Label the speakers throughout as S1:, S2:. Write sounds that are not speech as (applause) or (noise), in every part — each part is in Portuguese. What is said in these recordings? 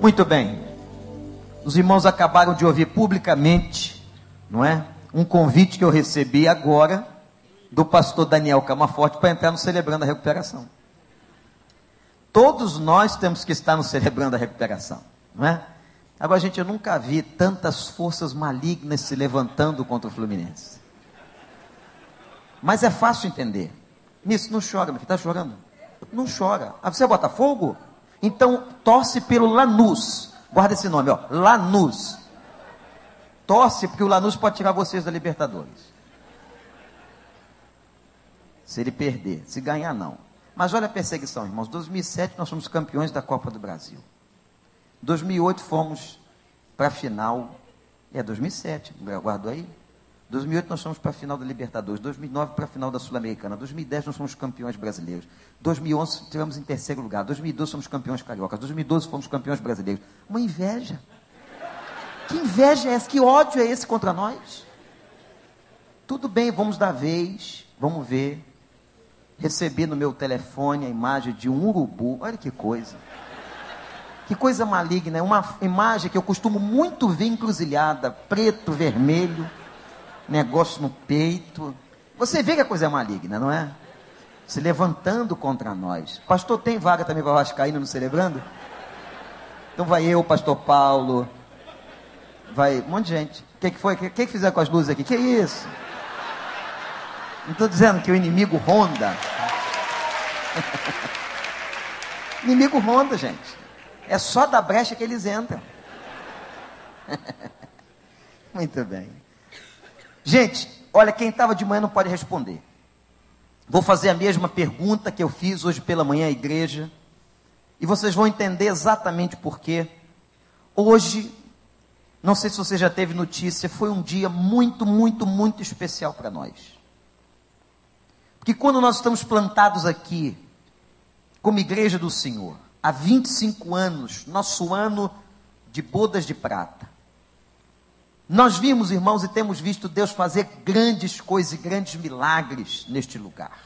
S1: Muito bem. Os irmãos acabaram de ouvir publicamente, não é? Um convite que eu recebi agora do pastor Daniel Camaforte para entrar no Celebrando a Recuperação. Todos nós temos que estar no Celebrando a Recuperação, não é? Agora, gente, eu nunca vi tantas forças malignas se levantando contra o Fluminense. Mas é fácil entender. Nisso, não chora, meu filho. Está chorando? Não chora. Ah, você é Botafogo? Então, torce pelo Lanús. Guarda esse nome, ó. Lanús. Torce porque o Lanús pode tirar vocês da Libertadores. Se ele perder. Se ganhar, não. Mas olha a perseguição, irmãos. 2007 nós fomos campeões da Copa do Brasil. 2008 fomos para a final. É 2007, guardou aí? 2008 nós fomos para a final da Libertadores, 2009 para a final da Sul-Americana, 2010 nós fomos campeões brasileiros, 2011 tivemos em terceiro lugar, 2012 fomos campeões cariocas, 2012 fomos campeões brasileiros. Uma inveja. Que inveja é essa? Que ódio é esse contra nós? Tudo bem, vamos dar vez, vamos ver. Recebi no meu telefone a imagem de um urubu, olha que coisa. Que coisa maligna, é uma imagem que eu costumo muito ver encruzilhada, preto, vermelho negócio no peito. Você vê que a coisa é maligna, não é? Se levantando contra nós. Pastor, tem vaga também para Vascaíno no Celebrando? Então vai eu, pastor Paulo, vai um monte de gente. O que, que foi? O que, que fizeram com as luzes aqui? Que isso? Não estou dizendo que o inimigo ronda. (laughs) inimigo ronda, gente. É só da brecha que eles entram. (laughs) Muito bem. Gente, olha, quem estava de manhã não pode responder. Vou fazer a mesma pergunta que eu fiz hoje pela manhã à igreja. E vocês vão entender exatamente por quê. Hoje, não sei se você já teve notícia, foi um dia muito, muito, muito especial para nós. Porque quando nós estamos plantados aqui, como igreja do Senhor, há 25 anos, nosso ano de bodas de prata, nós vimos, irmãos, e temos visto Deus fazer grandes coisas e grandes milagres neste lugar.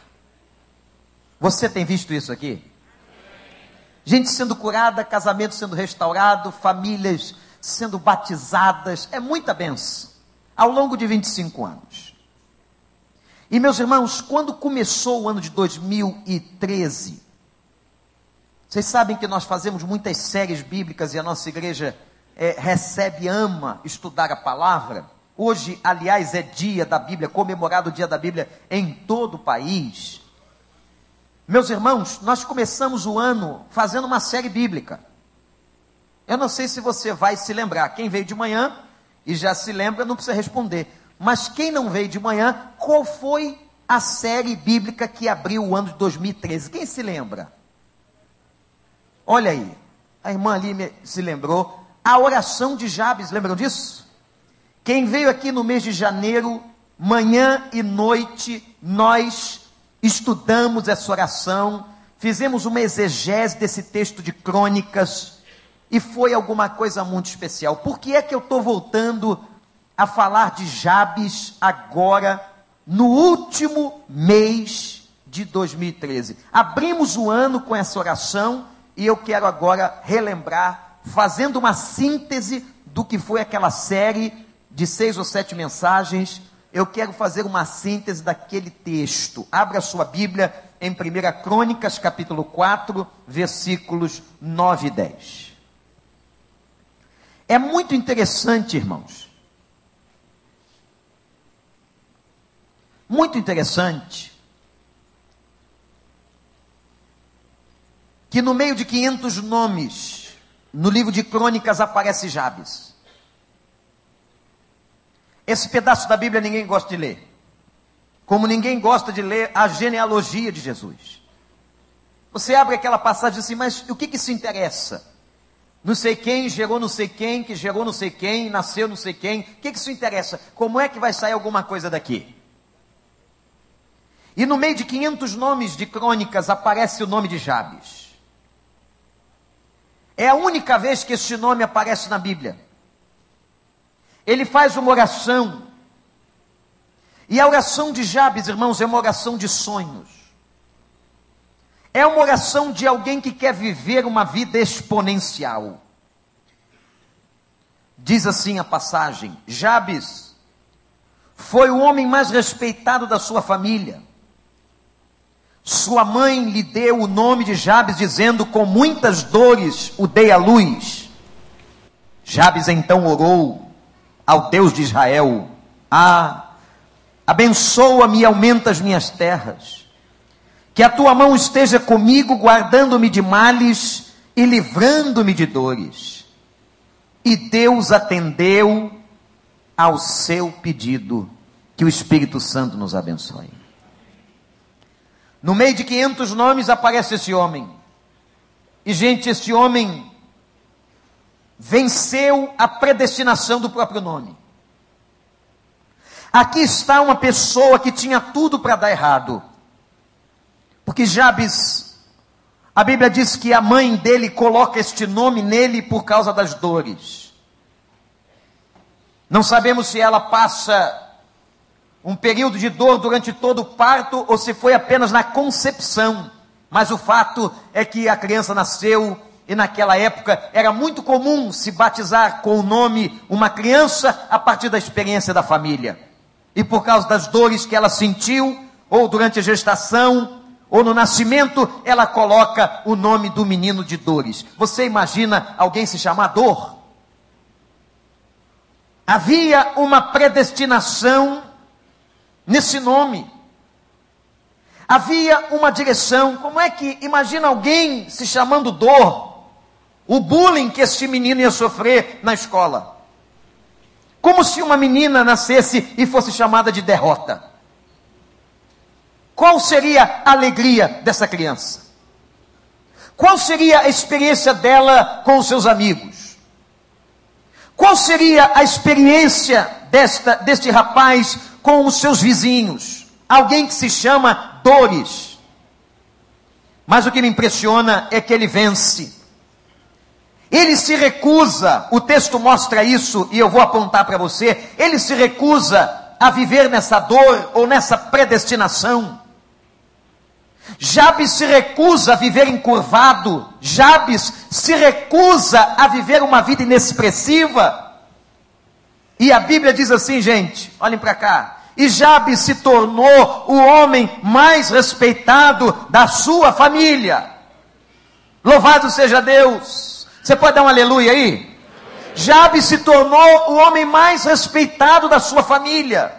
S1: Você tem visto isso aqui? Gente sendo curada, casamento sendo restaurado, famílias sendo batizadas, é muita benção ao longo de 25 anos. E meus irmãos, quando começou o ano de 2013, vocês sabem que nós fazemos muitas séries bíblicas e a nossa igreja é, recebe, ama estudar a palavra. Hoje, aliás, é dia da Bíblia, comemorado o dia da Bíblia em todo o país. Meus irmãos, nós começamos o ano fazendo uma série bíblica. Eu não sei se você vai se lembrar. Quem veio de manhã e já se lembra, não precisa responder. Mas quem não veio de manhã, qual foi a série bíblica que abriu o ano de 2013? Quem se lembra? Olha aí, a irmã ali se lembrou a oração de Jabes, lembram disso? Quem veio aqui no mês de janeiro, manhã e noite, nós estudamos essa oração, fizemos uma exegese desse texto de crônicas, e foi alguma coisa muito especial. Por que é que eu estou voltando a falar de Jabes agora, no último mês de 2013? Abrimos o ano com essa oração, e eu quero agora relembrar fazendo uma síntese do que foi aquela série de seis ou sete mensagens, eu quero fazer uma síntese daquele texto. Abra sua Bíblia em 1 Crônicas, capítulo 4, versículos 9 e 10. É muito interessante, irmãos. Muito interessante. Que no meio de 500 nomes no livro de Crônicas aparece Jabes. Esse pedaço da Bíblia ninguém gosta de ler. Como ninguém gosta de ler a genealogia de Jesus. Você abre aquela passagem assim, mas o que que se interessa? Não sei quem gerou não sei quem, que gerou não sei quem, nasceu não sei quem. O que que isso interessa? Como é que vai sair alguma coisa daqui? E no meio de 500 nomes de crônicas aparece o nome de Jabes. É a única vez que esse nome aparece na Bíblia. Ele faz uma oração. E a oração de Jabes, irmãos, é uma oração de sonhos. É uma oração de alguém que quer viver uma vida exponencial. Diz assim a passagem: Jabes foi o homem mais respeitado da sua família. Sua mãe lhe deu o nome de Jabes, dizendo: Com muitas dores o dei à luz. Jabes então orou ao Deus de Israel: Ah, abençoa-me e aumenta as minhas terras. Que a tua mão esteja comigo, guardando-me de males e livrando-me de dores. E Deus atendeu ao seu pedido. Que o Espírito Santo nos abençoe. No meio de 500 nomes aparece esse homem. E, gente, esse homem venceu a predestinação do próprio nome. Aqui está uma pessoa que tinha tudo para dar errado. Porque Jabes, a Bíblia diz que a mãe dele coloca este nome nele por causa das dores. Não sabemos se ela passa um período de dor durante todo o parto ou se foi apenas na concepção. Mas o fato é que a criança nasceu e naquela época era muito comum se batizar com o nome uma criança a partir da experiência da família. E por causa das dores que ela sentiu, ou durante a gestação, ou no nascimento, ela coloca o nome do menino de dores. Você imagina alguém se chamar dor? Havia uma predestinação nesse nome. Havia uma direção. Como é que, imagina alguém se chamando dor? O bullying que este menino ia sofrer na escola. Como se uma menina nascesse e fosse chamada de derrota. Qual seria a alegria dessa criança? Qual seria a experiência dela com os seus amigos? Qual seria a experiência desta, deste rapaz com os seus vizinhos? Alguém que se chama Dores. Mas o que me impressiona é que ele vence. Ele se recusa, o texto mostra isso e eu vou apontar para você. Ele se recusa a viver nessa dor ou nessa predestinação. Jabes se recusa a viver encurvado, Jabes se recusa a viver uma vida inexpressiva. E a Bíblia diz assim, gente, olhem para cá. E Jabes se tornou o homem mais respeitado da sua família. Louvado seja Deus. Você pode dar um aleluia aí? Jabes se tornou o homem mais respeitado da sua família.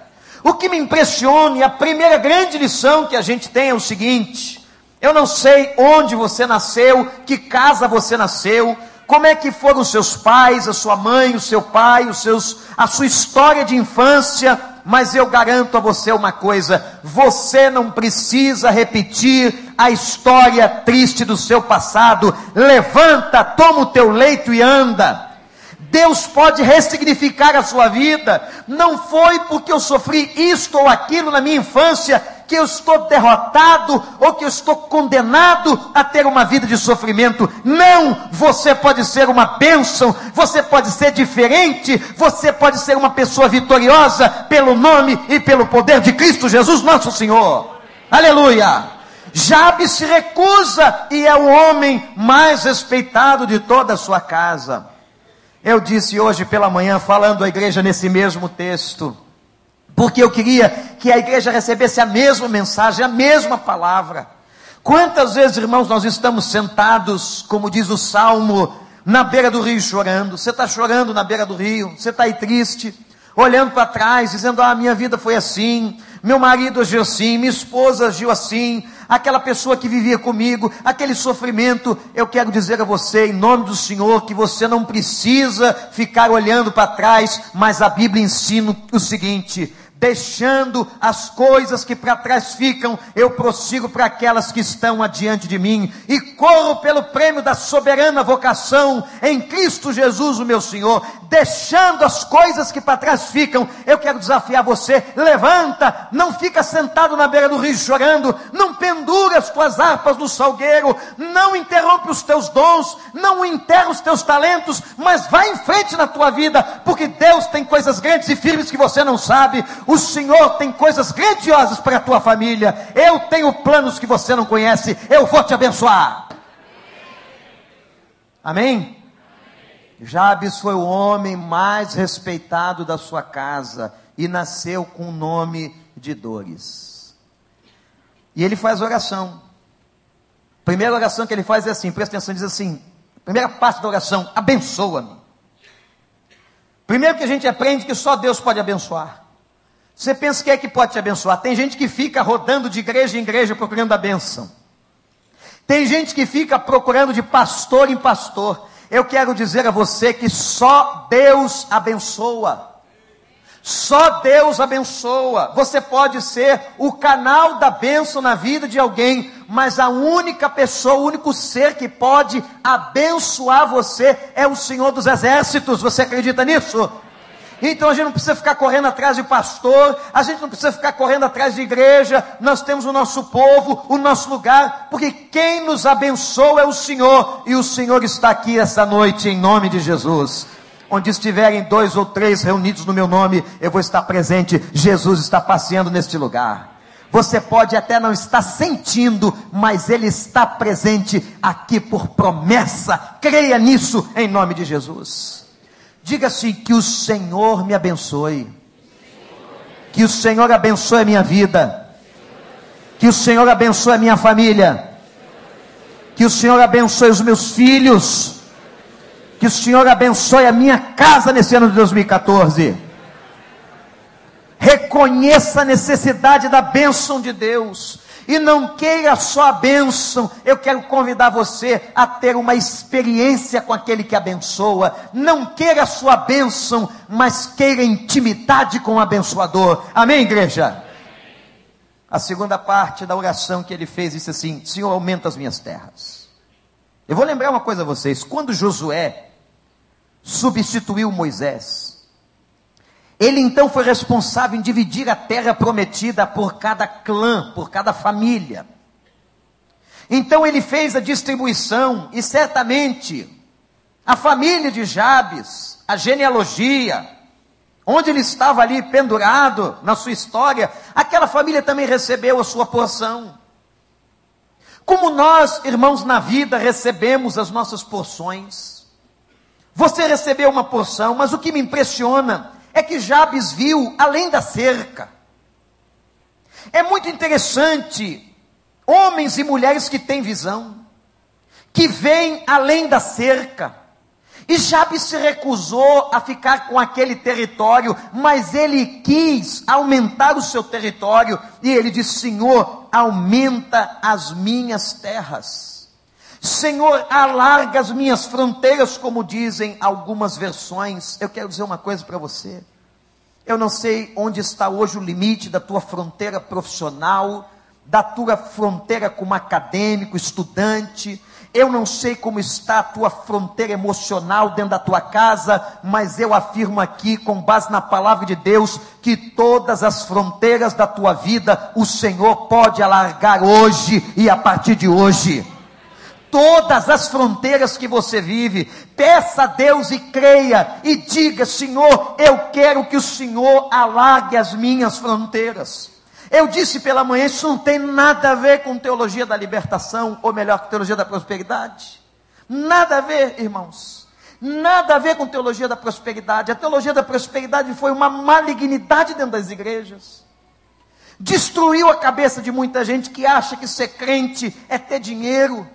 S1: O que me impressiona, e a primeira grande lição que a gente tem é o seguinte: eu não sei onde você nasceu, que casa você nasceu, como é que foram os seus pais, a sua mãe, o seu pai, os seus, a sua história de infância, mas eu garanto a você uma coisa: você não precisa repetir a história triste do seu passado. Levanta, toma o teu leito e anda. Deus pode ressignificar a sua vida. Não foi porque eu sofri isto ou aquilo na minha infância que eu estou derrotado ou que eu estou condenado a ter uma vida de sofrimento. Não! Você pode ser uma bênção, você pode ser diferente, você pode ser uma pessoa vitoriosa pelo nome e pelo poder de Cristo Jesus, nosso Senhor. Aleluia! Jabe se recusa e é o homem mais respeitado de toda a sua casa. Eu disse hoje pela manhã, falando à igreja nesse mesmo texto, porque eu queria que a igreja recebesse a mesma mensagem, a mesma palavra. Quantas vezes, irmãos, nós estamos sentados, como diz o salmo, na beira do rio chorando? Você está chorando na beira do rio, você está aí triste, olhando para trás, dizendo: Ah, minha vida foi assim, meu marido agiu assim, minha esposa agiu assim, aquela pessoa que vivia comigo, aquele sofrimento. Eu quero dizer a você, em nome do Senhor, que você não precisa ficar olhando para trás, mas a Bíblia ensina o seguinte: deixando as coisas que para trás ficam, eu prossigo para aquelas que estão adiante de mim e corro pelo prêmio da soberana vocação em Cristo Jesus, o meu Senhor, deixando as coisas que para trás ficam. Eu quero desafiar você, levanta, não fica sentado na beira do rio chorando, não pendura as tuas harpas no salgueiro, não interrompe os teus dons, não enterra os teus talentos, mas vai em frente na tua vida, porque Deus tem coisas grandes e firmes que você não sabe. O Senhor tem coisas grandiosas para a tua família. Eu tenho planos que você não conhece. Eu vou te abençoar. Amém? Jabes foi o homem mais respeitado da sua casa e nasceu com o nome de dores. E ele faz oração. Primeira oração que ele faz é assim, presta atenção, diz assim: primeira parte da oração, abençoa-me. Primeiro que a gente aprende que só Deus pode abençoar. Você pensa que é que pode te abençoar? Tem gente que fica rodando de igreja em igreja procurando a benção. Tem gente que fica procurando de pastor em pastor. Eu quero dizer a você que só Deus abençoa. Só Deus abençoa. Você pode ser o canal da bênção na vida de alguém, mas a única pessoa, o único ser que pode abençoar você é o Senhor dos Exércitos. Você acredita nisso? Então a gente não precisa ficar correndo atrás de pastor, a gente não precisa ficar correndo atrás de igreja, nós temos o nosso povo, o nosso lugar, porque quem nos abençoa é o Senhor, e o Senhor está aqui essa noite em nome de Jesus. Onde estiverem dois ou três reunidos no meu nome, eu vou estar presente. Jesus está passeando neste lugar. Você pode até não estar sentindo, mas Ele está presente aqui por promessa. Creia nisso em nome de Jesus. Diga assim: que o Senhor me abençoe. Que o Senhor abençoe a minha vida. Que o Senhor abençoe a minha família. Que o Senhor abençoe os meus filhos. Que o Senhor abençoe a minha casa nesse ano de 2014. Reconheça a necessidade da bênção de Deus e não queira só a bênção, eu quero convidar você a ter uma experiência com aquele que abençoa. Não queira a sua bênção, mas queira intimidade com o abençoador. Amém, igreja? A segunda parte da oração que ele fez disse assim: Senhor, aumenta as minhas terras. Eu vou lembrar uma coisa a vocês: quando Josué substituiu Moisés, ele então foi responsável em dividir a terra prometida por cada clã, por cada família. Então ele fez a distribuição e certamente a família de Jabes, a genealogia, onde ele estava ali pendurado na sua história, aquela família também recebeu a sua porção. Como nós, irmãos, na vida recebemos as nossas porções. Você recebeu uma porção, mas o que me impressiona é que Jabes viu além da cerca. É muito interessante homens e mulheres que têm visão, que veem além da cerca. E Jabes se recusou a ficar com aquele território, mas ele quis aumentar o seu território, e ele disse: Senhor, aumenta as minhas terras. Senhor, alarga as minhas fronteiras, como dizem algumas versões. Eu quero dizer uma coisa para você. Eu não sei onde está hoje o limite da tua fronteira profissional, da tua fronteira como acadêmico, estudante. Eu não sei como está a tua fronteira emocional dentro da tua casa, mas eu afirmo aqui, com base na palavra de Deus, que todas as fronteiras da tua vida o Senhor pode alargar hoje e a partir de hoje todas as fronteiras que você vive. Peça a Deus e creia e diga: Senhor, eu quero que o Senhor alargue as minhas fronteiras. Eu disse pela manhã, isso não tem nada a ver com teologia da libertação, ou melhor, com teologia da prosperidade. Nada a ver, irmãos. Nada a ver com teologia da prosperidade. A teologia da prosperidade foi uma malignidade dentro das igrejas. Destruiu a cabeça de muita gente que acha que ser crente é ter dinheiro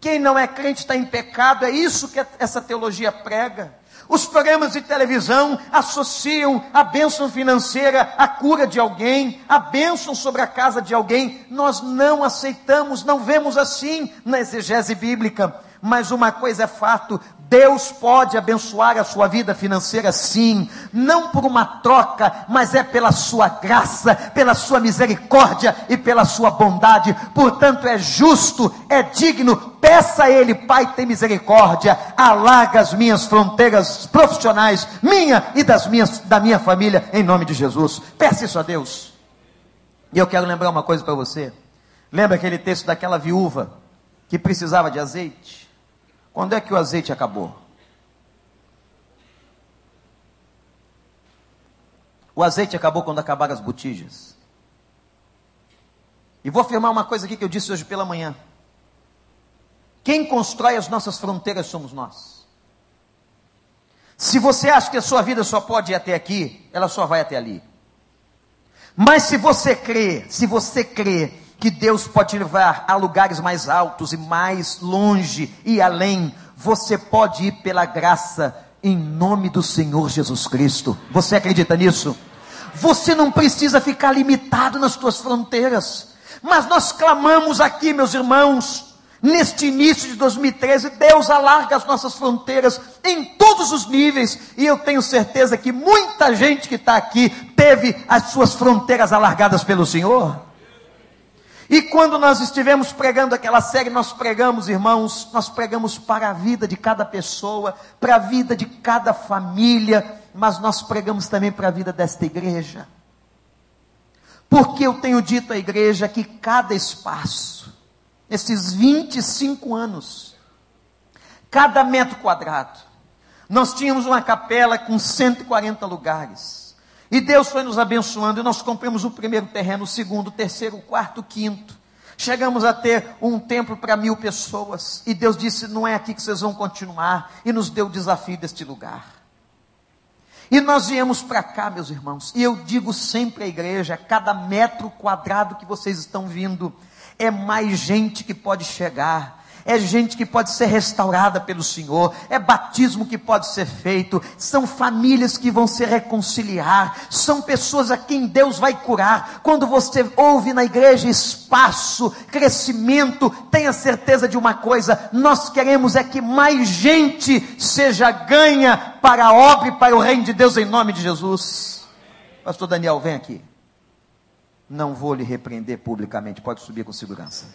S1: quem não é crente está em pecado, é isso que essa teologia prega. Os programas de televisão associam a bênção financeira à cura de alguém, a bênção sobre a casa de alguém. Nós não aceitamos, não vemos assim na exegese bíblica. Mas uma coisa é fato: Deus pode abençoar a sua vida financeira sim, não por uma troca, mas é pela sua graça, pela sua misericórdia e pela sua bondade. Portanto, é justo, é digno. Peça a Ele, Pai, tem misericórdia, alarga as minhas fronteiras profissionais, minha e das minhas, da minha família, em nome de Jesus. Peça isso a Deus. E eu quero lembrar uma coisa para você. Lembra aquele texto daquela viúva que precisava de azeite? Quando é que o azeite acabou? O azeite acabou quando acabaram as botijas. E vou afirmar uma coisa aqui que eu disse hoje pela manhã. Quem constrói as nossas fronteiras somos nós. Se você acha que a sua vida só pode ir até aqui, ela só vai até ali. Mas se você crê, se você crê que Deus pode te levar a lugares mais altos e mais longe e além, você pode ir pela graça em nome do Senhor Jesus Cristo. Você acredita nisso? Você não precisa ficar limitado nas suas fronteiras. Mas nós clamamos aqui, meus irmãos, neste início de 2013, Deus alarga as nossas fronteiras em todos os níveis, e eu tenho certeza que muita gente que está aqui teve as suas fronteiras alargadas pelo Senhor. E quando nós estivemos pregando aquela série, nós pregamos, irmãos, nós pregamos para a vida de cada pessoa, para a vida de cada família, mas nós pregamos também para a vida desta igreja. Porque eu tenho dito à igreja que cada espaço, esses 25 anos, cada metro quadrado, nós tínhamos uma capela com 140 lugares. E Deus foi nos abençoando e nós compramos o primeiro terreno, o segundo, o terceiro, o quarto, o quinto. Chegamos a ter um templo para mil pessoas. E Deus disse: Não é aqui que vocês vão continuar. E nos deu o desafio deste lugar. E nós viemos para cá, meus irmãos, e eu digo sempre à igreja: cada metro quadrado que vocês estão vindo, é mais gente que pode chegar, é gente que pode ser restaurada pelo Senhor, é batismo que pode ser feito, são famílias que vão se reconciliar, são pessoas a quem Deus vai curar. Quando você ouve na igreja espaço, crescimento, tenha certeza de uma coisa: nós queremos é que mais gente seja ganha para a obra e para o reino de Deus em nome de Jesus. Pastor Daniel, vem aqui. Não vou lhe repreender publicamente, pode subir com segurança.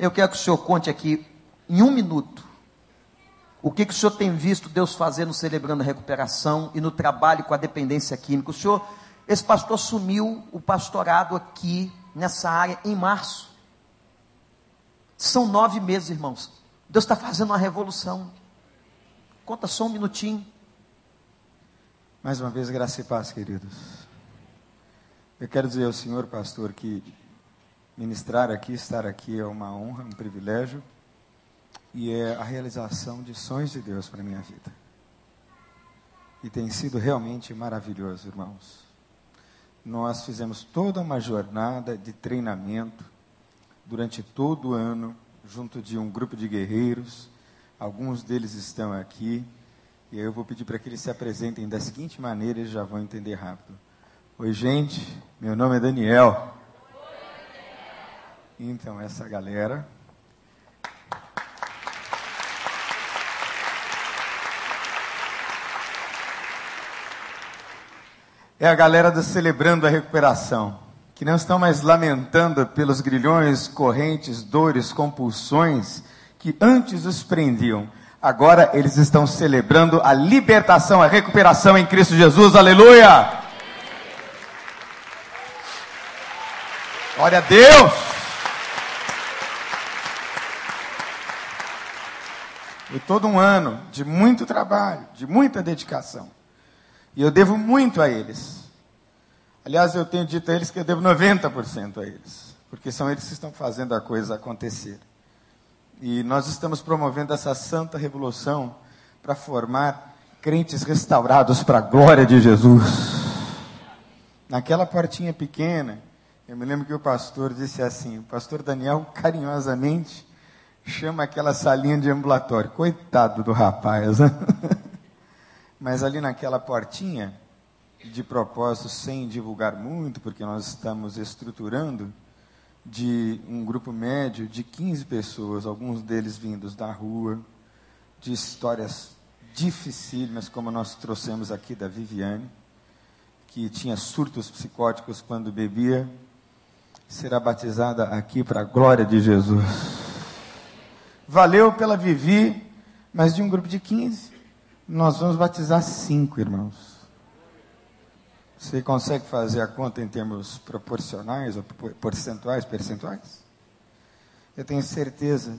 S1: Eu quero que o senhor conte aqui, em um minuto, o que, que o senhor tem visto Deus fazendo celebrando a recuperação e no trabalho com a dependência química. O senhor, esse pastor assumiu o pastorado aqui nessa área em março. São nove meses, irmãos. Deus está fazendo uma revolução. Conta só um minutinho.
S2: Mais uma vez, graça e paz, queridos. Eu quero dizer ao senhor, pastor, que Ministrar aqui, estar aqui é uma honra, um privilégio e é a realização de sonhos de Deus para a minha vida. E tem sido realmente maravilhoso, irmãos. Nós fizemos toda uma jornada de treinamento durante todo o ano, junto de um grupo de guerreiros. Alguns deles estão aqui. E aí eu vou pedir para que eles se apresentem da seguinte maneira, eles já vão entender rápido. Oi, gente, meu nome é Daniel. Então, essa galera. É a galera do Celebrando a Recuperação, que não estão mais lamentando pelos grilhões, correntes, dores, compulsões que antes os prendiam. Agora eles estão celebrando a libertação, a recuperação em Cristo Jesus. Aleluia! Glória a Deus! Foi todo um ano de muito trabalho, de muita dedicação. E eu devo muito a eles. Aliás, eu tenho dito a eles que eu devo 90% a eles, porque são eles que estão fazendo a coisa acontecer. E nós estamos promovendo essa santa revolução para formar crentes restaurados para a glória de Jesus. Naquela portinha pequena, eu me lembro que o pastor disse assim, o pastor Daniel carinhosamente chama aquela salinha de ambulatório. Coitado do rapaz, né? (laughs) Mas ali naquela portinha, de propósito, sem divulgar muito, porque nós estamos estruturando, de um grupo médio de 15 pessoas, alguns deles vindos da rua, de histórias dificílimas, como nós trouxemos aqui da Viviane, que tinha surtos psicóticos quando bebia, será batizada aqui para a glória de Jesus valeu pela Vivi, mas de um grupo de 15, nós vamos batizar cinco irmãos. Você consegue fazer a conta em termos proporcionais ou percentuais, percentuais? Eu tenho certeza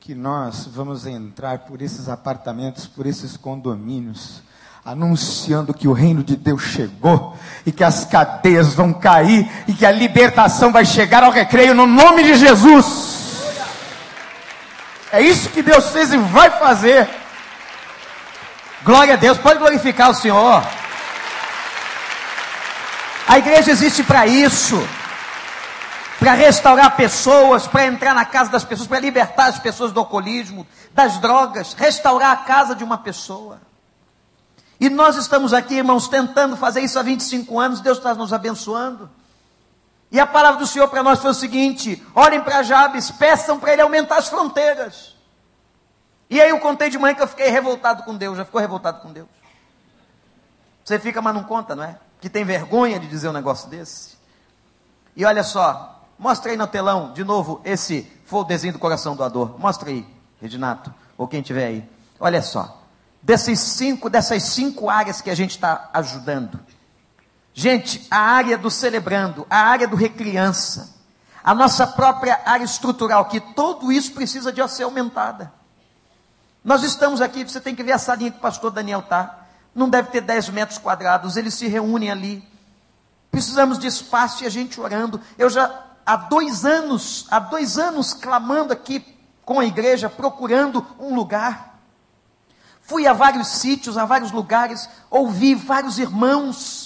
S2: que nós vamos entrar por esses apartamentos, por esses condomínios, anunciando que o reino de Deus chegou e que as cadeias vão cair e que a libertação vai chegar ao recreio no nome de Jesus. É isso que Deus fez e vai fazer.
S1: Glória a Deus, pode glorificar o Senhor. A igreja existe para isso para restaurar pessoas, para entrar na casa das pessoas, para libertar as pessoas do alcoolismo, das drogas, restaurar a casa de uma pessoa. E nós estamos aqui, irmãos, tentando fazer isso há 25 anos, Deus está nos abençoando. E a palavra do Senhor para nós foi o seguinte: olhem para Jabes, peçam para ele aumentar as fronteiras. E aí eu contei de manhã que eu fiquei revoltado com Deus, já ficou revoltado com Deus? Você fica, mas não conta, não é? Que tem vergonha de dizer um negócio desse. E olha só, Mostra aí no telão, de novo, esse folderzinho do coração doador. Mostra aí, Reginato, ou quem tiver aí. Olha só. Desses cinco, dessas cinco áreas que a gente está ajudando. Gente, a área do celebrando, a área do recriança, a nossa própria área estrutural, que tudo isso precisa de ser aumentada. Nós estamos aqui, você tem que ver a salinha que o pastor Daniel está. Não deve ter 10 metros quadrados, eles se reúnem ali. Precisamos de espaço e a gente orando. Eu já há dois anos, há dois anos clamando aqui com a igreja, procurando um lugar. Fui a vários sítios, a vários lugares, ouvi vários irmãos,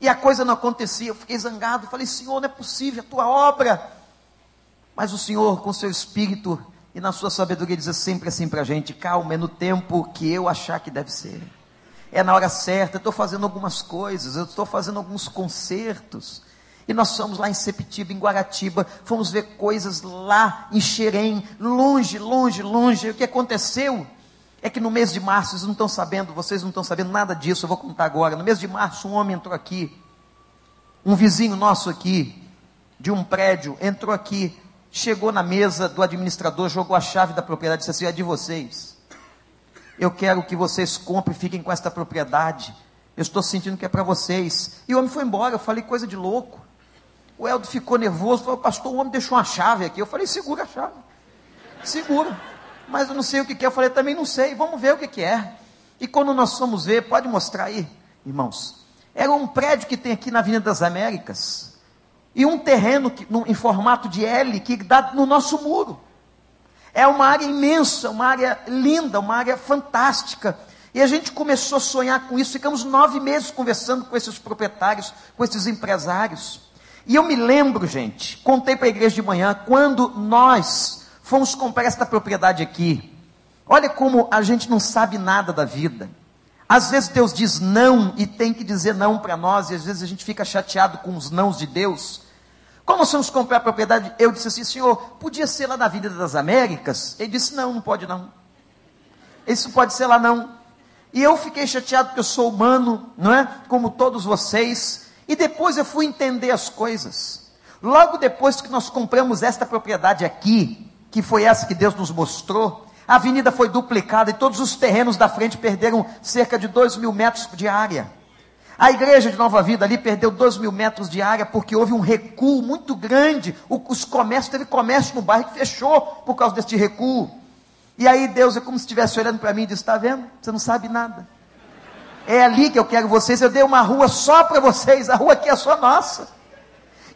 S1: e a coisa não acontecia. Eu fiquei zangado, falei, Senhor, não é possível, a tua obra. Mas o Senhor, com seu espírito e na sua sabedoria, diz sempre assim para a gente: calma, é no tempo que eu achar que deve ser. É na hora certa, eu estou fazendo algumas coisas, eu estou fazendo alguns concertos. E nós fomos lá em Sepitiba, em Guaratiba, fomos ver coisas lá em Xerém, longe, longe, longe. O que aconteceu é que no mês de março, vocês não estão sabendo, vocês não estão sabendo nada disso, eu vou contar agora. No mês de março, um homem entrou aqui, um vizinho nosso aqui, de um prédio, entrou aqui, chegou na mesa do administrador, jogou a chave da propriedade disse assim: é de vocês. Eu quero que vocês comprem e fiquem com esta propriedade. Eu estou sentindo que é para vocês. E o homem foi embora. Eu falei coisa de louco. O Eldo ficou nervoso, falou, pastor, o homem deixou uma chave aqui. Eu falei, segura a chave. Segura. Mas eu não sei o que, é. Eu falei, também não sei, vamos ver o que, que é. E quando nós fomos ver, pode mostrar aí, irmãos. Era um prédio que tem aqui na Avenida das Américas. E um terreno que, no, em formato de L que dá no nosso muro. É uma área imensa, uma área linda, uma área fantástica. E a gente começou a sonhar com isso. Ficamos nove meses conversando com esses proprietários, com esses empresários. E eu me lembro, gente, contei para a igreja de manhã, quando nós fomos comprar esta propriedade aqui. Olha como a gente não sabe nada da vida. Às vezes Deus diz não e tem que dizer não para nós, e às vezes a gente fica chateado com os nãos de Deus. Quando nós fomos comprar a propriedade, eu disse assim, Senhor, podia ser lá na Vida das Américas? Ele disse, não, não pode não. Isso pode ser lá não. E eu fiquei chateado porque eu sou humano, não é? Como todos vocês. E depois eu fui entender as coisas. Logo depois que nós compramos esta propriedade aqui, que foi essa que Deus nos mostrou, a avenida foi duplicada e todos os terrenos da frente perderam cerca de 2 mil metros de área. A igreja de Nova Vida ali perdeu 2 mil metros de área porque houve um recuo muito grande. O, os comércios, teve comércio no bairro que fechou por causa deste recuo. E aí Deus é como se estivesse olhando para mim e disse: Está vendo? Você não sabe nada. É ali que eu quero vocês. Eu dei uma rua só para vocês. A rua aqui é só nossa.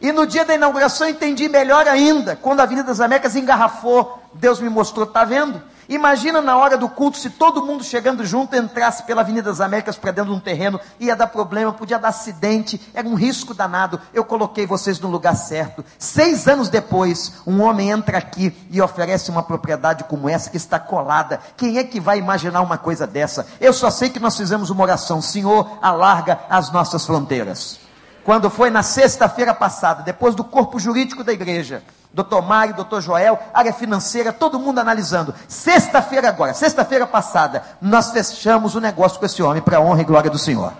S1: E no dia da inauguração entendi melhor ainda. Quando a Avenida das Américas engarrafou, Deus me mostrou, tá vendo? Imagina na hora do culto, se todo mundo chegando junto entrasse pela Avenida das Américas para dentro de um terreno, ia dar problema, podia dar acidente, era um risco danado. Eu coloquei vocês no lugar certo. Seis anos depois, um homem entra aqui e oferece uma propriedade como essa que está colada. Quem é que vai imaginar uma coisa dessa? Eu só sei que nós fizemos uma oração: Senhor, alarga as nossas fronteiras. Quando foi na sexta-feira passada, depois do corpo jurídico da igreja, doutor Mário, doutor Joel, área financeira, todo mundo analisando. Sexta-feira agora, sexta-feira passada, nós fechamos o negócio com esse homem para a honra e glória do Senhor.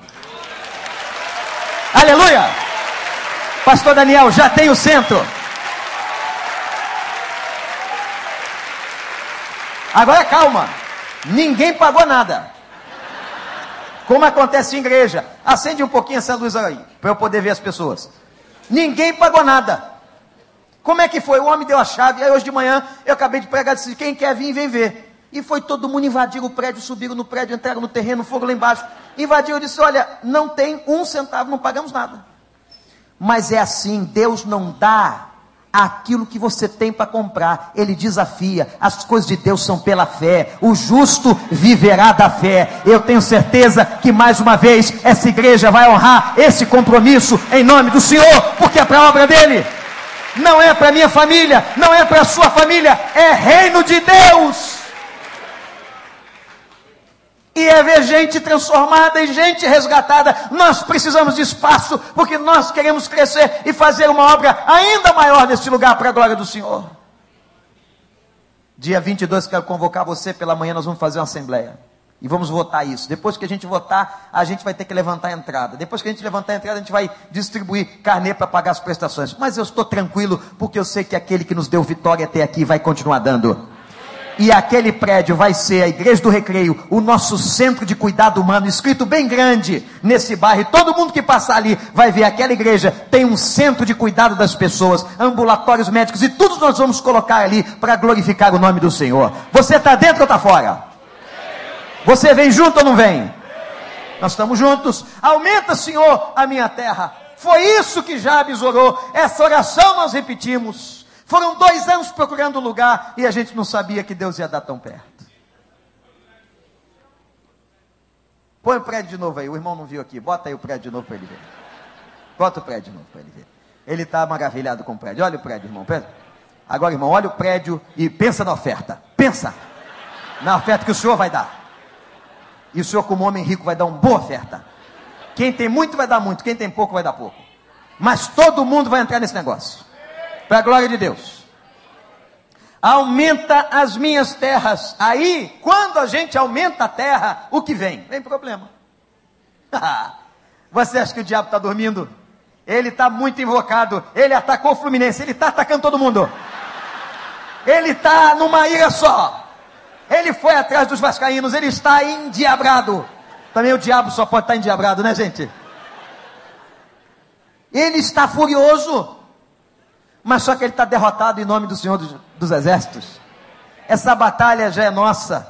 S1: Aleluia! Pastor Daniel, já tem o centro. Agora calma, ninguém pagou nada. Como acontece em igreja. Acende um pouquinho essa luz aí, para eu poder ver as pessoas. Ninguém pagou nada. Como é que foi? O homem deu a chave, aí hoje de manhã eu acabei de pregar, disse, quem quer vir, vem ver. E foi todo mundo invadir o prédio, subiram no prédio, entraram no terreno, foram lá embaixo. Invadiu, eu disse, olha, não tem um centavo, não pagamos nada. Mas é assim, Deus não dá aquilo que você tem para comprar. Ele desafia. As coisas de Deus são pela fé. O justo viverá da fé. Eu tenho certeza que mais uma vez essa igreja vai honrar esse compromisso em nome do Senhor, porque é para a obra dele. Não é para minha família, não é para sua família, é reino de Deus e é ver gente transformada e gente resgatada. Nós precisamos de espaço, porque nós queremos crescer e fazer uma obra ainda maior neste lugar para a glória do Senhor. Dia 22, quero convocar você pela manhã, nós vamos fazer uma assembleia. E vamos votar isso. Depois que a gente votar, a gente vai ter que levantar a entrada. Depois que a gente levantar a entrada, a gente vai distribuir carnê para pagar as prestações. Mas eu estou tranquilo, porque eu sei que aquele que nos deu vitória até aqui vai continuar dando e aquele prédio vai ser a Igreja do Recreio, o nosso centro de cuidado humano, escrito bem grande nesse bairro. Todo mundo que passar ali vai ver aquela igreja tem um centro de cuidado das pessoas, ambulatórios médicos e tudo nós vamos colocar ali para glorificar o nome do Senhor. Você está dentro ou está fora? Você vem junto ou não vem? Nós estamos juntos. Aumenta, Senhor, a minha terra. Foi isso que Jabes orou. Essa oração nós repetimos. Foram dois anos procurando lugar e a gente não sabia que Deus ia dar tão perto. Põe o prédio de novo aí, o irmão não viu aqui. Bota aí o prédio de novo para ele ver. Bota o prédio de novo para ele ver. Ele está maravilhado com o prédio. Olha o prédio, irmão. Agora, irmão, olha o prédio e pensa na oferta. Pensa na oferta que o senhor vai dar. E o senhor, como homem rico, vai dar uma boa oferta. Quem tem muito vai dar muito, quem tem pouco vai dar pouco. Mas todo mundo vai entrar nesse negócio. Para a glória de Deus. Aumenta as minhas terras. Aí, quando a gente aumenta a terra, o que vem? Vem problema. (laughs) Você acha que o diabo está dormindo? Ele está muito invocado. Ele atacou o Fluminense. Ele está atacando todo mundo. Ele está numa ira só. Ele foi atrás dos vascaínos. Ele está endiabrado. Também o diabo só pode estar endiabrado, né, gente? Ele está furioso mas só que ele está derrotado em nome do Senhor dos, dos Exércitos. Essa batalha já é nossa.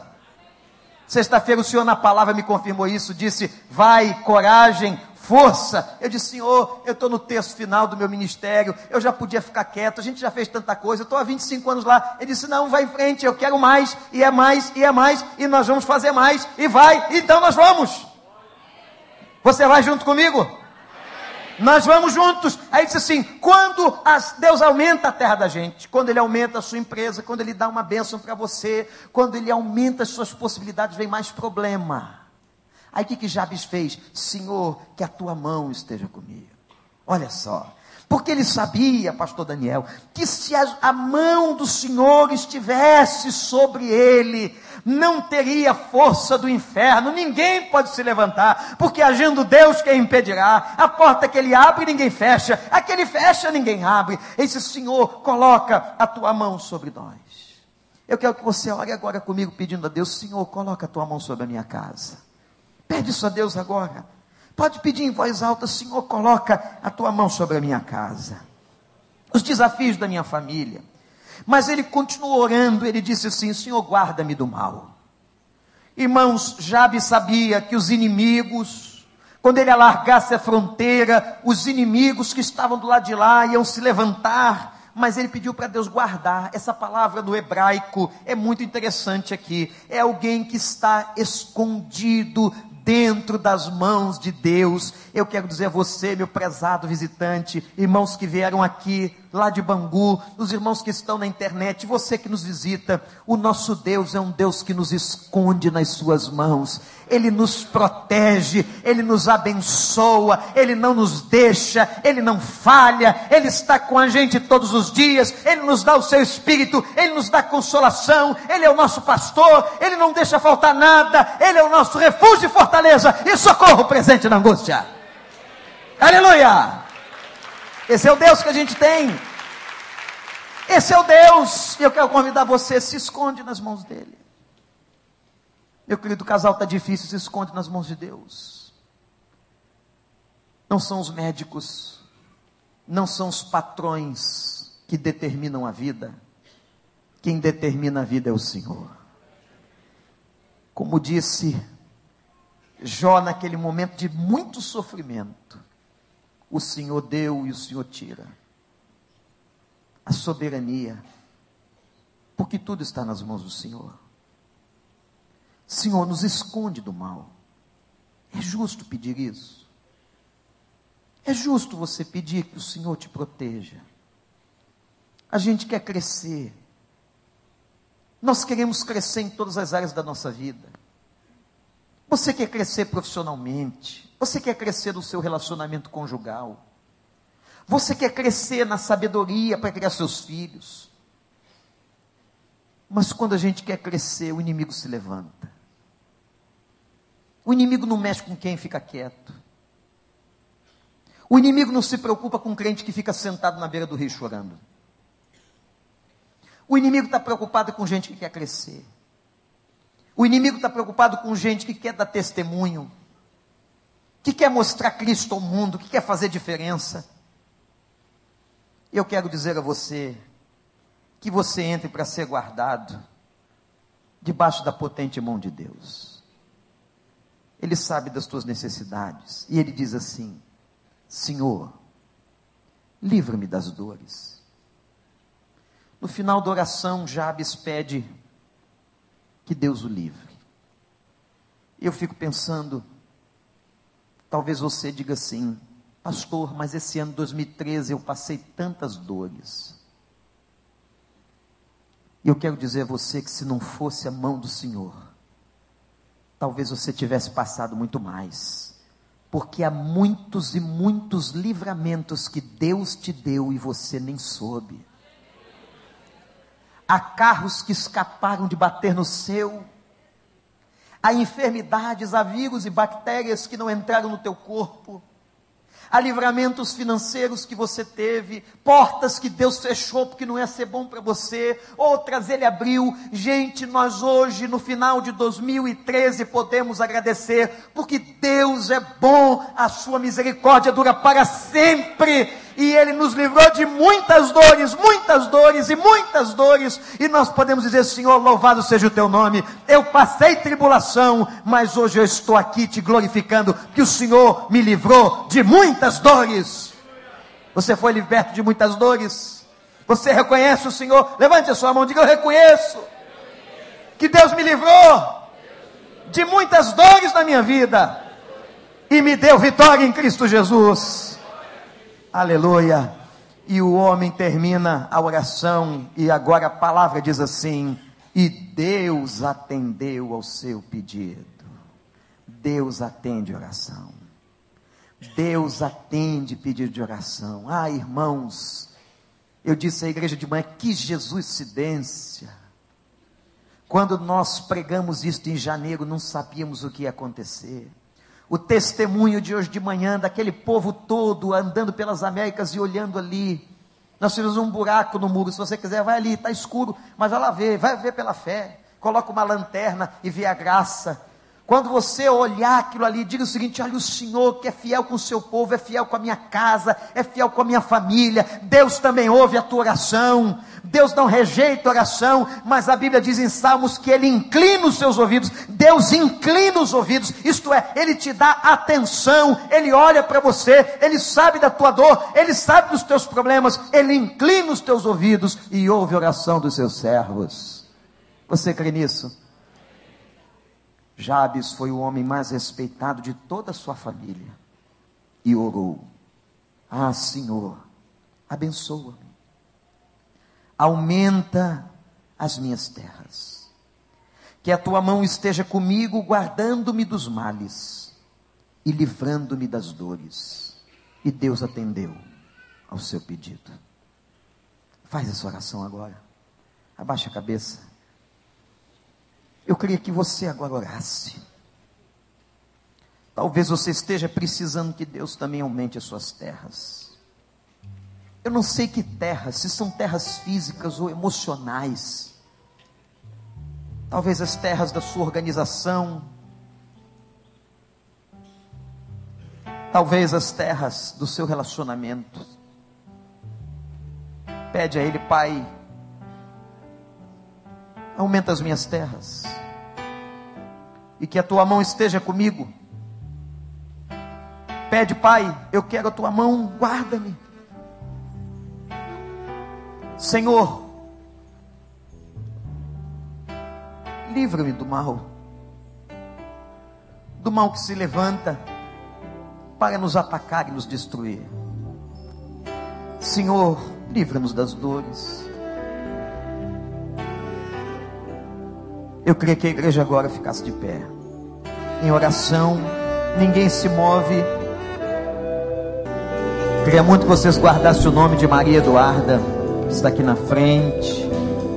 S1: Sexta-feira o Senhor na palavra me confirmou isso, disse: vai, coragem, força. Eu disse, Senhor, eu estou no terço final do meu ministério, eu já podia ficar quieto, a gente já fez tanta coisa, eu estou há 25 anos lá. Ele disse, não, vai em frente, eu quero mais, e é mais, e é mais, e nós vamos fazer mais, e vai, então nós vamos. Você vai junto comigo? Nós vamos juntos. Aí diz assim: quando as, Deus aumenta a terra da gente, quando Ele aumenta a sua empresa, quando Ele dá uma bênção para você, quando Ele aumenta as suas possibilidades, vem mais problema. Aí o que, que Jabes fez? Senhor, que a tua mão esteja comigo. Olha só. Porque ele sabia, pastor Daniel, que se a mão do Senhor estivesse sobre ele, não teria força do inferno, ninguém pode se levantar, porque agindo Deus quem impedirá, a porta que ele abre ninguém fecha, a que ele fecha ninguém abre, esse Senhor coloca a tua mão sobre nós. Eu quero que você ore agora comigo pedindo a Deus, Senhor, coloca a tua mão sobre a minha casa. Pede isso a Deus agora. Pode pedir em voz alta, Senhor, coloca a tua mão sobre a minha casa. Os desafios da minha família mas ele continuou orando, ele disse assim: Senhor, guarda-me do mal. Irmãos, Jabe sabia que os inimigos, quando ele alargasse a fronteira, os inimigos que estavam do lado de lá iam se levantar, mas ele pediu para Deus guardar. Essa palavra do hebraico é muito interessante aqui. É alguém que está escondido dentro das mãos de Deus. Eu quero dizer a você, meu prezado visitante, irmãos que vieram aqui, lá de Bangu, os irmãos que estão na internet, você que nos visita, o nosso Deus é um Deus que nos esconde nas suas mãos. Ele nos protege, Ele nos abençoa, Ele não nos deixa, Ele não falha, Ele está com a gente todos os dias, Ele nos dá o seu Espírito, Ele nos dá consolação, Ele é o nosso pastor, Ele não deixa faltar nada, Ele é o nosso refúgio e fortaleza e socorro presente na angústia. Aleluia! Esse é o Deus que a gente tem. Esse é o Deus. E eu quero convidar você, se esconde nas mãos dele. Meu querido casal está difícil, se esconde nas mãos de Deus. Não são os médicos, não são os patrões que determinam a vida. Quem determina a vida é o Senhor. Como disse Jó naquele momento de muito sofrimento, o Senhor deu e o Senhor tira. a soberania, porque tudo está nas mãos do Senhor. Senhor, nos esconde do mal. É justo pedir isso. É justo você pedir que o Senhor te proteja. A gente quer crescer. Nós queremos crescer em todas as áreas da nossa vida. Você quer crescer profissionalmente. Você quer crescer no seu relacionamento conjugal. Você quer crescer na sabedoria para criar seus filhos. Mas quando a gente quer crescer, o inimigo se levanta. O inimigo não mexe com quem fica quieto. O inimigo não se preocupa com um crente que fica sentado na beira do rio chorando. O inimigo está preocupado com gente que quer crescer. O inimigo está preocupado com gente que quer dar testemunho, que quer mostrar Cristo ao mundo, que quer fazer diferença. Eu quero dizer a você que você entre para ser guardado debaixo da potente mão de Deus. Ele sabe das tuas necessidades e ele diz assim: Senhor, livra-me das dores. No final da oração, Jabes pede que Deus o livre. Eu fico pensando, talvez você diga assim, pastor, mas esse ano 2013 eu passei tantas dores. E eu quero dizer a você que se não fosse a mão do Senhor, talvez você tivesse passado muito mais. Porque há muitos e muitos livramentos que Deus te deu e você nem soube. Há carros que escaparam de bater no seu. Há enfermidades, há vírus e bactérias que não entraram no teu corpo a livramentos financeiros que você teve, portas que Deus fechou porque não ia ser bom para você, outras Ele abriu. Gente, nós hoje, no final de 2013, podemos agradecer, porque Deus é bom, a sua misericórdia dura para sempre e Ele nos livrou de muitas dores, muitas dores e muitas dores, e nós podemos dizer: Senhor, louvado seja o teu nome. Eu passei tribulação, mas hoje eu estou aqui te glorificando, que o Senhor me livrou de muitas dores. Você foi liberto de muitas dores? Você reconhece o Senhor? Levante a sua mão, diga: Eu reconheço que Deus me livrou de muitas dores na minha vida e me deu vitória em Cristo Jesus. Aleluia. E o homem termina a oração, e agora a palavra diz assim: E Deus atendeu ao seu pedido. Deus atende oração. Deus atende pedido de oração. Ah, irmãos, eu disse à igreja de manhã, que Jesuscidência. Quando nós pregamos isto em janeiro, não sabíamos o que ia acontecer o testemunho de hoje de manhã, daquele povo todo andando pelas Américas e olhando ali. Nós tivemos um buraco no muro, se você quiser, vai ali, está escuro, mas vai lá ver, vai ver pela fé. Coloca uma lanterna e vê a graça. Quando você olhar aquilo ali, diga o seguinte: olha, o Senhor que é fiel com o seu povo, é fiel com a minha casa, é fiel com a minha família. Deus também ouve a tua oração. Deus não rejeita a oração, mas a Bíblia diz em Salmos que Ele inclina os seus ouvidos. Deus inclina os ouvidos, isto é, Ele te dá atenção, Ele olha para você, Ele sabe da tua dor, Ele sabe dos teus problemas, Ele inclina os teus ouvidos e ouve a oração dos seus servos. Você crê nisso? Jabes foi o homem mais respeitado de toda a sua família e orou: Ah, Senhor, abençoa-me, aumenta as minhas terras, que a tua mão esteja comigo, guardando-me dos males e livrando-me das dores. E Deus atendeu ao seu pedido. Faz essa oração agora. Abaixa a cabeça. Eu queria que você agora orasse. Talvez você esteja precisando que Deus também aumente as suas terras. Eu não sei que terras, se são terras físicas ou emocionais. Talvez as terras da sua organização. Talvez as terras do seu relacionamento. Pede a Ele, Pai, aumenta as minhas terras, e que a tua mão esteja comigo. Pede, Pai, eu quero a tua mão, guarda-me. Senhor, livra-me do mal, do mal que se levanta para nos atacar e nos destruir. Senhor, livra-nos das dores. Eu queria que a igreja agora ficasse de pé, em oração, ninguém se move. Queria muito que vocês guardassem o nome de Maria Eduarda, que está aqui na frente,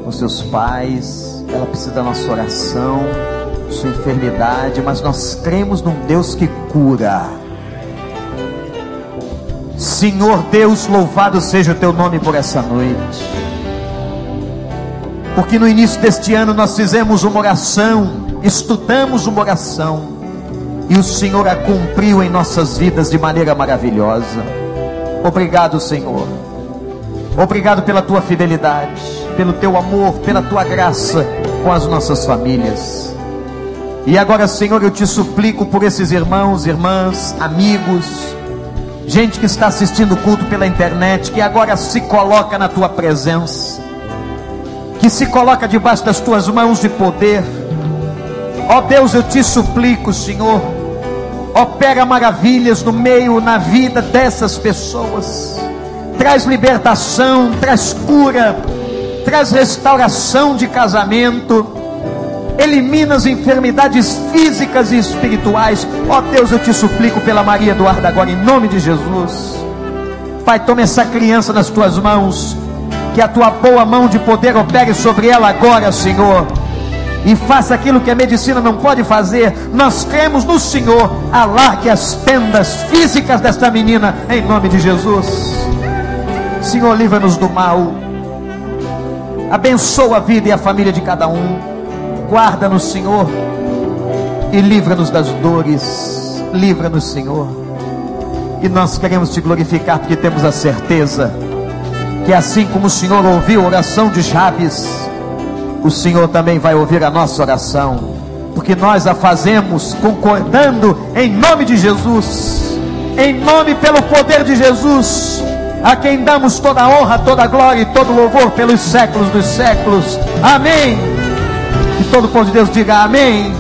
S1: com seus pais. Ela precisa da nossa oração, sua enfermidade, mas nós cremos num Deus que cura. Senhor Deus, louvado seja o teu nome por essa noite. Porque no início deste ano nós fizemos uma oração, estudamos uma oração, e o Senhor a cumpriu em nossas vidas de maneira maravilhosa. Obrigado, Senhor. Obrigado pela tua fidelidade, pelo teu amor, pela tua graça com as nossas famílias. E agora, Senhor, eu te suplico por esses irmãos, irmãs, amigos, gente que está assistindo o culto pela internet, que agora se coloca na tua presença, que se coloca debaixo das tuas mãos de poder. Ó Deus, eu te suplico, Senhor, opera maravilhas no meio, na vida dessas pessoas, traz libertação, traz cura, traz restauração de casamento elimina as enfermidades físicas e espirituais. Ó Deus, eu te suplico pela Maria Eduarda agora, em nome de Jesus. Pai, tome essa criança nas tuas mãos, que a tua boa mão de poder opere sobre ela agora, Senhor. E faça aquilo que a medicina não pode fazer. Nós cremos no Senhor. Alargue as tendas físicas desta menina, em nome de Jesus. Senhor, livra-nos do mal. Abençoa a vida e a família de cada um guarda-nos, Senhor, e livra-nos das dores. Livra-nos, Senhor. E nós queremos te glorificar porque temos a certeza que assim como o Senhor ouviu a oração de Jabes, o Senhor também vai ouvir a nossa oração, porque nós a fazemos concordando em nome de Jesus, em nome pelo poder de Jesus, a quem damos toda a honra, toda a glória e todo o louvor pelos séculos dos séculos. Amém. Que todo o povo de Deus diga amém.